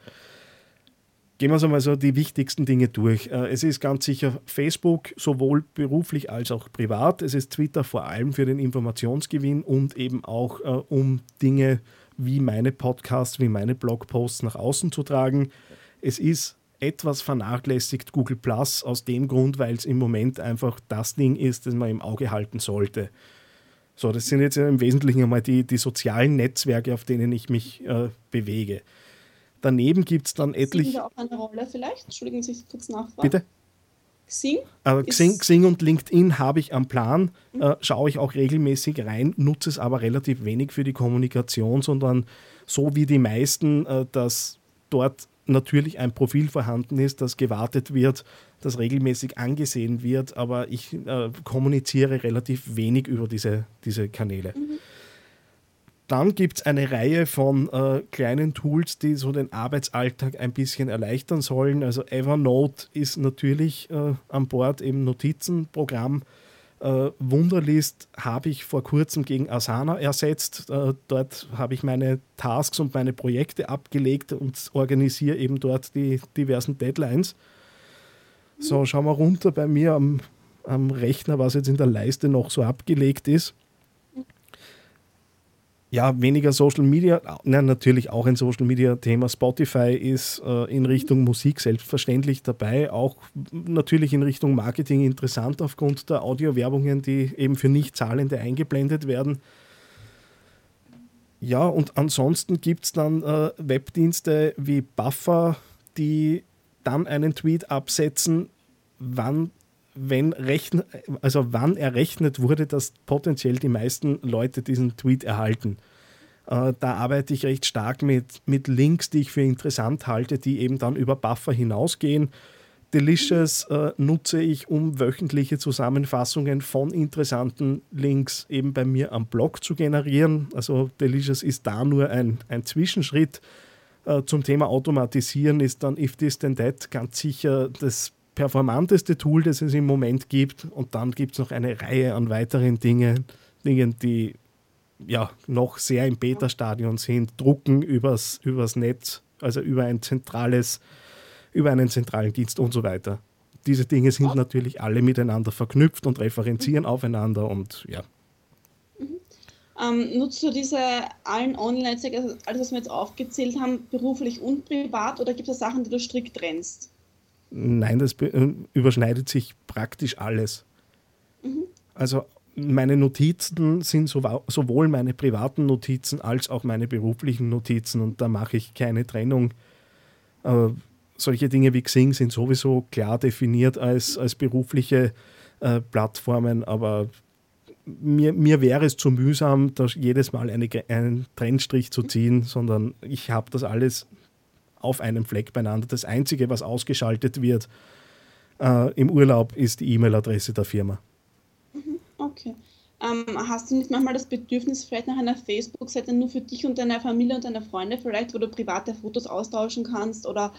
Gehen wir so mal so die wichtigsten Dinge durch. Äh, es ist ganz sicher Facebook, sowohl beruflich als auch privat. Es ist Twitter vor allem für den Informationsgewinn und eben auch äh, um Dinge wie meine Podcasts, wie meine Blogposts nach außen zu tragen. Es ist etwas vernachlässigt Google Plus aus dem Grund, weil es im Moment einfach das Ding ist, das man im Auge halten sollte. So, das sind jetzt im Wesentlichen einmal die, die sozialen Netzwerke, auf denen ich mich äh, bewege. Daneben gibt es dann etliche. Xing da auch eine Rolle vielleicht? Entschuldigen Sie, ich kurz nachfragen. Bitte? Xing? Äh, Xing, Xing, und LinkedIn habe ich am Plan, mhm. äh, schaue ich auch regelmäßig rein, nutze es aber relativ wenig für die Kommunikation, sondern so wie die meisten, äh, dass dort natürlich ein Profil vorhanden ist, das gewartet wird, das regelmäßig angesehen wird, aber ich äh, kommuniziere relativ wenig über diese, diese Kanäle. Mhm. Dann gibt es eine Reihe von äh, kleinen Tools, die so den Arbeitsalltag ein bisschen erleichtern sollen. Also Evernote ist natürlich äh, an Bord im Notizenprogramm. Äh, Wunderlist habe ich vor kurzem gegen Asana ersetzt. Äh, dort habe ich meine Tasks und meine Projekte abgelegt und organisiere eben dort die diversen Deadlines. So, schauen wir runter bei mir am, am Rechner, was jetzt in der Leiste noch so abgelegt ist ja, weniger Social Media, na, natürlich auch ein Social Media Thema. Spotify ist äh, in Richtung Musik selbstverständlich dabei, auch natürlich in Richtung Marketing interessant aufgrund der Audiowerbungen, die eben für Nichtzahlende eingeblendet werden. Ja, und ansonsten gibt es dann äh, Webdienste wie Buffer, die dann einen Tweet absetzen, wann wenn rechn also wann errechnet wurde, dass potenziell die meisten Leute diesen Tweet erhalten. Äh, da arbeite ich recht stark mit, mit Links, die ich für interessant halte, die eben dann über Buffer hinausgehen. Delicious äh, nutze ich, um wöchentliche Zusammenfassungen von interessanten Links eben bei mir am Blog zu generieren. Also Delicious ist da nur ein, ein Zwischenschritt. Äh, zum Thema Automatisieren ist dann If This Then That ganz sicher das performanteste Tool, das es im Moment gibt. Und dann gibt es noch eine Reihe an weiteren Dingen, Dingen, die ja noch sehr im Beta-Stadion sind. Drucken übers, übers Netz, also über ein zentrales, über einen zentralen Dienst und so weiter. Diese Dinge sind natürlich alle miteinander verknüpft und referenzieren mhm. aufeinander und ja. Mhm. Ähm, nutzt du diese allen Online-Netzwerke, also alles, was wir jetzt aufgezählt haben, beruflich und privat oder gibt es Sachen, die du strikt trennst? Nein, das äh, überschneidet sich praktisch alles. Mhm. Also meine Notizen sind sowohl meine privaten Notizen als auch meine beruflichen Notizen und da mache ich keine Trennung. Äh, solche Dinge wie Xing sind sowieso klar definiert als, als berufliche äh, Plattformen, aber mir, mir wäre es zu mühsam, da jedes Mal eine, einen Trennstrich zu ziehen, sondern ich habe das alles auf einem Fleck beieinander. Das Einzige, was ausgeschaltet wird äh, im Urlaub, ist die E-Mail-Adresse der Firma. Mhm, okay. Ähm, hast du nicht manchmal das Bedürfnis, vielleicht nach einer Facebook-Seite nur für dich und deine Familie und deine Freunde, vielleicht, wo du private Fotos austauschen kannst oder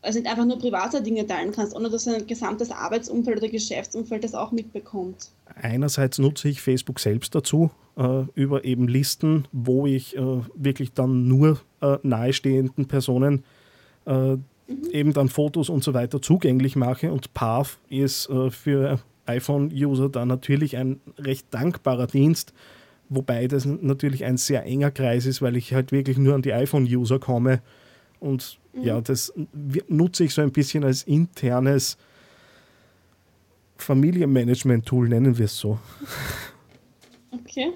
also nicht einfach nur private Dinge teilen kannst, ohne dass ein gesamtes Arbeitsumfeld oder Geschäftsumfeld das auch mitbekommt? Einerseits nutze ich Facebook selbst dazu, äh, über eben Listen, wo ich äh, wirklich dann nur äh, nahestehenden Personen äh, eben dann Fotos und so weiter zugänglich mache. Und Path ist äh, für iPhone-User da natürlich ein recht dankbarer Dienst, wobei das natürlich ein sehr enger Kreis ist, weil ich halt wirklich nur an die iPhone-User komme. Und mhm. ja, das nutze ich so ein bisschen als internes Familienmanagement-Tool, nennen wir es so. Okay.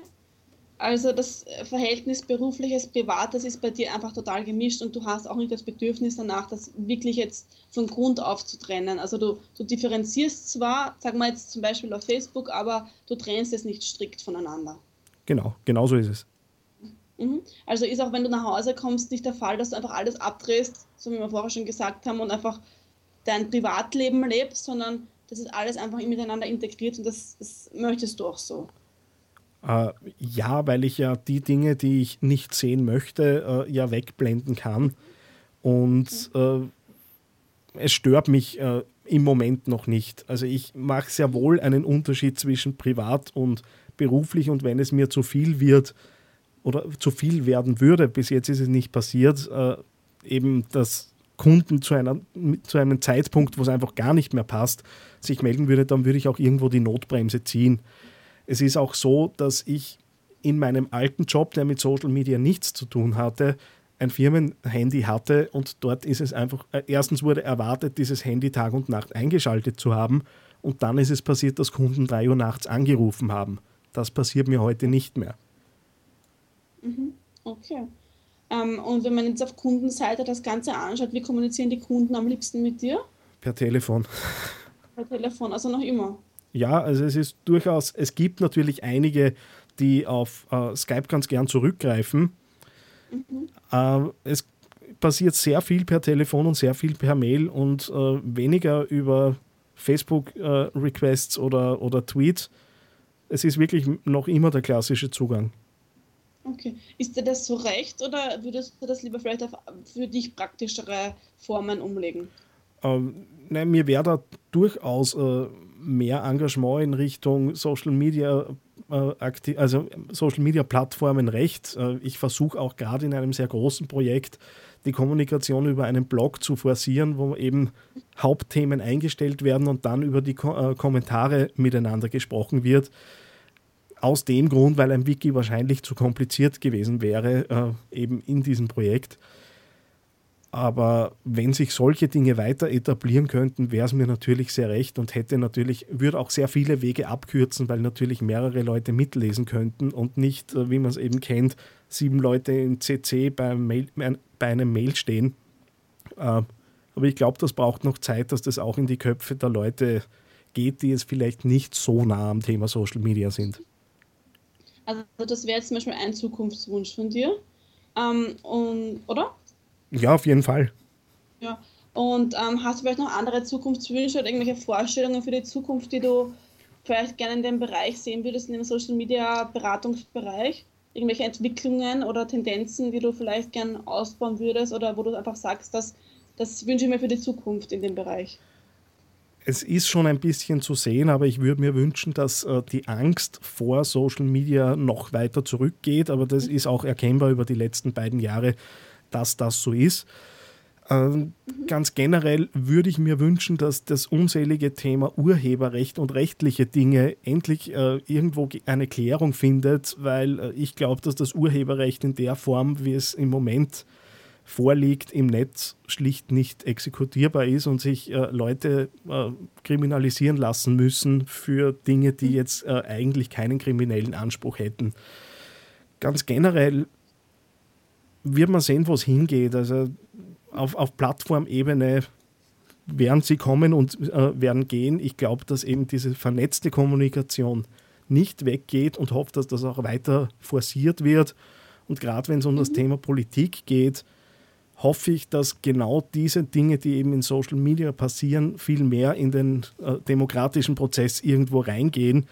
Also das Verhältnis berufliches, privates ist bei dir einfach total gemischt und du hast auch nicht das Bedürfnis danach, das wirklich jetzt von Grund auf zu trennen. Also du, du differenzierst zwar, sagen wir jetzt zum Beispiel auf Facebook, aber du trennst es nicht strikt voneinander. Genau, genau so ist es. Mhm. Also ist auch, wenn du nach Hause kommst, nicht der Fall, dass du einfach alles abdrehst, so wie wir vorher schon gesagt haben, und einfach dein Privatleben lebst, sondern das ist alles einfach miteinander integriert und das, das möchtest du auch so. Äh, ja, weil ich ja die Dinge, die ich nicht sehen möchte, äh, ja wegblenden kann. Und äh, es stört mich äh, im Moment noch nicht. Also ich mache sehr wohl einen Unterschied zwischen privat und beruflich und wenn es mir zu viel wird oder zu viel werden würde, bis jetzt ist es nicht passiert, äh, eben dass Kunden zu, einer, zu einem Zeitpunkt, wo es einfach gar nicht mehr passt, sich melden würde, dann würde ich auch irgendwo die Notbremse ziehen. Es ist auch so, dass ich in meinem alten Job, der mit Social Media nichts zu tun hatte, ein Firmenhandy hatte und dort ist es einfach, äh, erstens wurde erwartet, dieses Handy Tag und Nacht eingeschaltet zu haben und dann ist es passiert, dass Kunden drei Uhr nachts angerufen haben. Das passiert mir heute nicht mehr. Mhm. Okay. Ähm, und wenn man jetzt auf Kundenseite das Ganze anschaut, wie kommunizieren die Kunden am liebsten mit dir? Per Telefon. Per Telefon, also noch immer. Ja, also es ist durchaus, es gibt natürlich einige, die auf äh, Skype ganz gern zurückgreifen. Mhm. Äh, es passiert sehr viel per Telefon und sehr viel per Mail und äh, weniger über Facebook-Requests äh, oder, oder Tweets. Es ist wirklich noch immer der klassische Zugang. Okay. Ist dir das so recht oder würdest du das lieber vielleicht auf für dich praktischere Formen umlegen? Ähm, nein, mir wäre da durchaus äh, mehr Engagement in Richtung Social Media, äh, also Social Media Plattformen recht. Äh, ich versuche auch gerade in einem sehr großen Projekt die Kommunikation über einen Blog zu forcieren, wo eben Hauptthemen eingestellt werden und dann über die Ko äh, Kommentare miteinander gesprochen wird. Aus dem Grund, weil ein Wiki wahrscheinlich zu kompliziert gewesen wäre, äh, eben in diesem Projekt. Aber wenn sich solche Dinge weiter etablieren könnten, wäre es mir natürlich sehr recht und hätte natürlich, würde auch sehr viele Wege abkürzen, weil natürlich mehrere Leute mitlesen könnten und nicht, äh, wie man es eben kennt, sieben Leute in CC beim Mail, bei einem Mail stehen. Äh, aber ich glaube, das braucht noch Zeit, dass das auch in die Köpfe der Leute geht, die jetzt vielleicht nicht so nah am Thema Social Media sind. Also das wäre jetzt zum Beispiel ein Zukunftswunsch von dir. Ähm, und, oder? Ja, auf jeden Fall. Ja. Und ähm, hast du vielleicht noch andere Zukunftswünsche oder irgendwelche Vorstellungen für die Zukunft, die du vielleicht gerne in dem Bereich sehen würdest, in dem Social Media Beratungsbereich? Irgendwelche Entwicklungen oder Tendenzen, die du vielleicht gerne ausbauen würdest oder wo du einfach sagst, dass, das wünsche ich mir für die Zukunft in dem Bereich? Es ist schon ein bisschen zu sehen, aber ich würde mir wünschen, dass äh, die Angst vor Social Media noch weiter zurückgeht. Aber das mhm. ist auch erkennbar über die letzten beiden Jahre dass das so ist. Ähm, ganz generell würde ich mir wünschen, dass das unselige Thema Urheberrecht und rechtliche Dinge endlich äh, irgendwo eine Klärung findet, weil äh, ich glaube, dass das Urheberrecht in der Form, wie es im Moment vorliegt, im Netz schlicht nicht exekutierbar ist und sich äh, Leute äh, kriminalisieren lassen müssen für Dinge, die jetzt äh, eigentlich keinen kriminellen Anspruch hätten. Ganz generell wird man sehen, wo es hingeht. Also auf, auf Plattformebene werden sie kommen und äh, werden gehen. Ich glaube, dass eben diese vernetzte Kommunikation nicht weggeht und hoffe, dass das auch weiter forciert wird. Und gerade wenn es um mhm. das Thema Politik geht, hoffe ich, dass genau diese Dinge, die eben in Social Media passieren, viel mehr in den äh, demokratischen Prozess irgendwo reingehen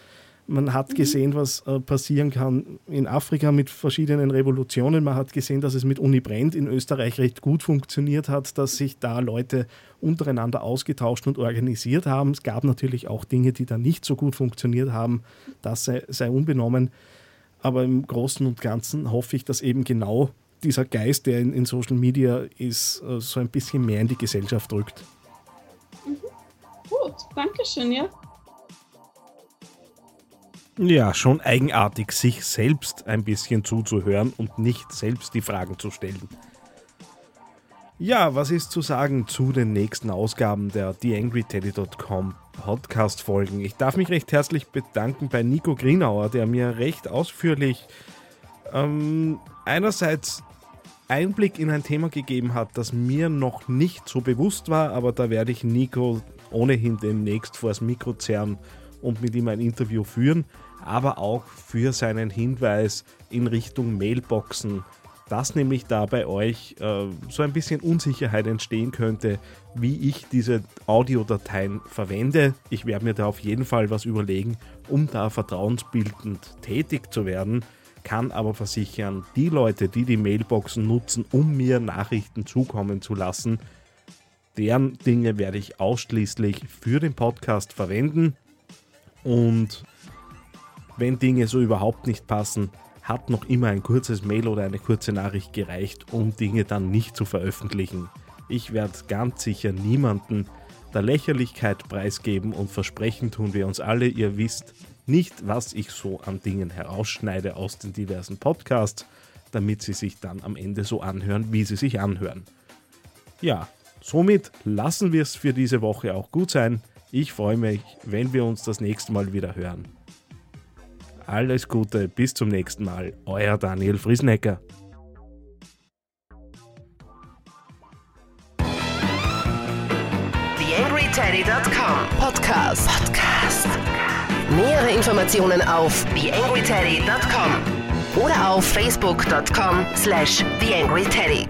man hat mhm. gesehen, was äh, passieren kann in Afrika mit verschiedenen Revolutionen. Man hat gesehen, dass es mit Uni Brand in Österreich recht gut funktioniert hat, dass sich da Leute untereinander ausgetauscht und organisiert haben. Es gab natürlich auch Dinge, die da nicht so gut funktioniert haben. Das sei, sei unbenommen. Aber im Großen und Ganzen hoffe ich, dass eben genau dieser Geist, der in, in Social Media ist, äh, so ein bisschen mehr in die Gesellschaft drückt. Mhm. Gut, danke schön, ja. Ja, schon eigenartig, sich selbst ein bisschen zuzuhören und nicht selbst die Fragen zu stellen. Ja, was ist zu sagen zu den nächsten Ausgaben der TheAngryTeddy.com Podcast-Folgen? Ich darf mich recht herzlich bedanken bei Nico Grinauer, der mir recht ausführlich ähm, einerseits Einblick in ein Thema gegeben hat, das mir noch nicht so bewusst war, aber da werde ich Nico ohnehin demnächst vors Mikro zerren und mit ihm ein Interview führen aber auch für seinen Hinweis in Richtung Mailboxen dass nämlich da bei euch äh, so ein bisschen Unsicherheit entstehen könnte, wie ich diese Audiodateien verwende. Ich werde mir da auf jeden Fall was überlegen, um da vertrauensbildend tätig zu werden, kann aber versichern, die Leute, die die Mailboxen nutzen, um mir Nachrichten zukommen zu lassen, deren Dinge werde ich ausschließlich für den Podcast verwenden und wenn Dinge so überhaupt nicht passen, hat noch immer ein kurzes Mail oder eine kurze Nachricht gereicht, um Dinge dann nicht zu veröffentlichen. Ich werde ganz sicher niemanden der Lächerlichkeit preisgeben und versprechen tun wir uns alle, ihr wisst nicht, was ich so an Dingen herausschneide aus den diversen Podcasts, damit sie sich dann am Ende so anhören, wie sie sich anhören. Ja, somit lassen wir es für diese Woche auch gut sein. Ich freue mich, wenn wir uns das nächste Mal wieder hören. Alles Gute, bis zum nächsten Mal. Euer Daniel Friesenecker. TheAngryTeddy.com Podcast. Podcast. Nähere Informationen auf TheAngryTeddy.com oder auf Facebook.com slash TheAngryTeddy.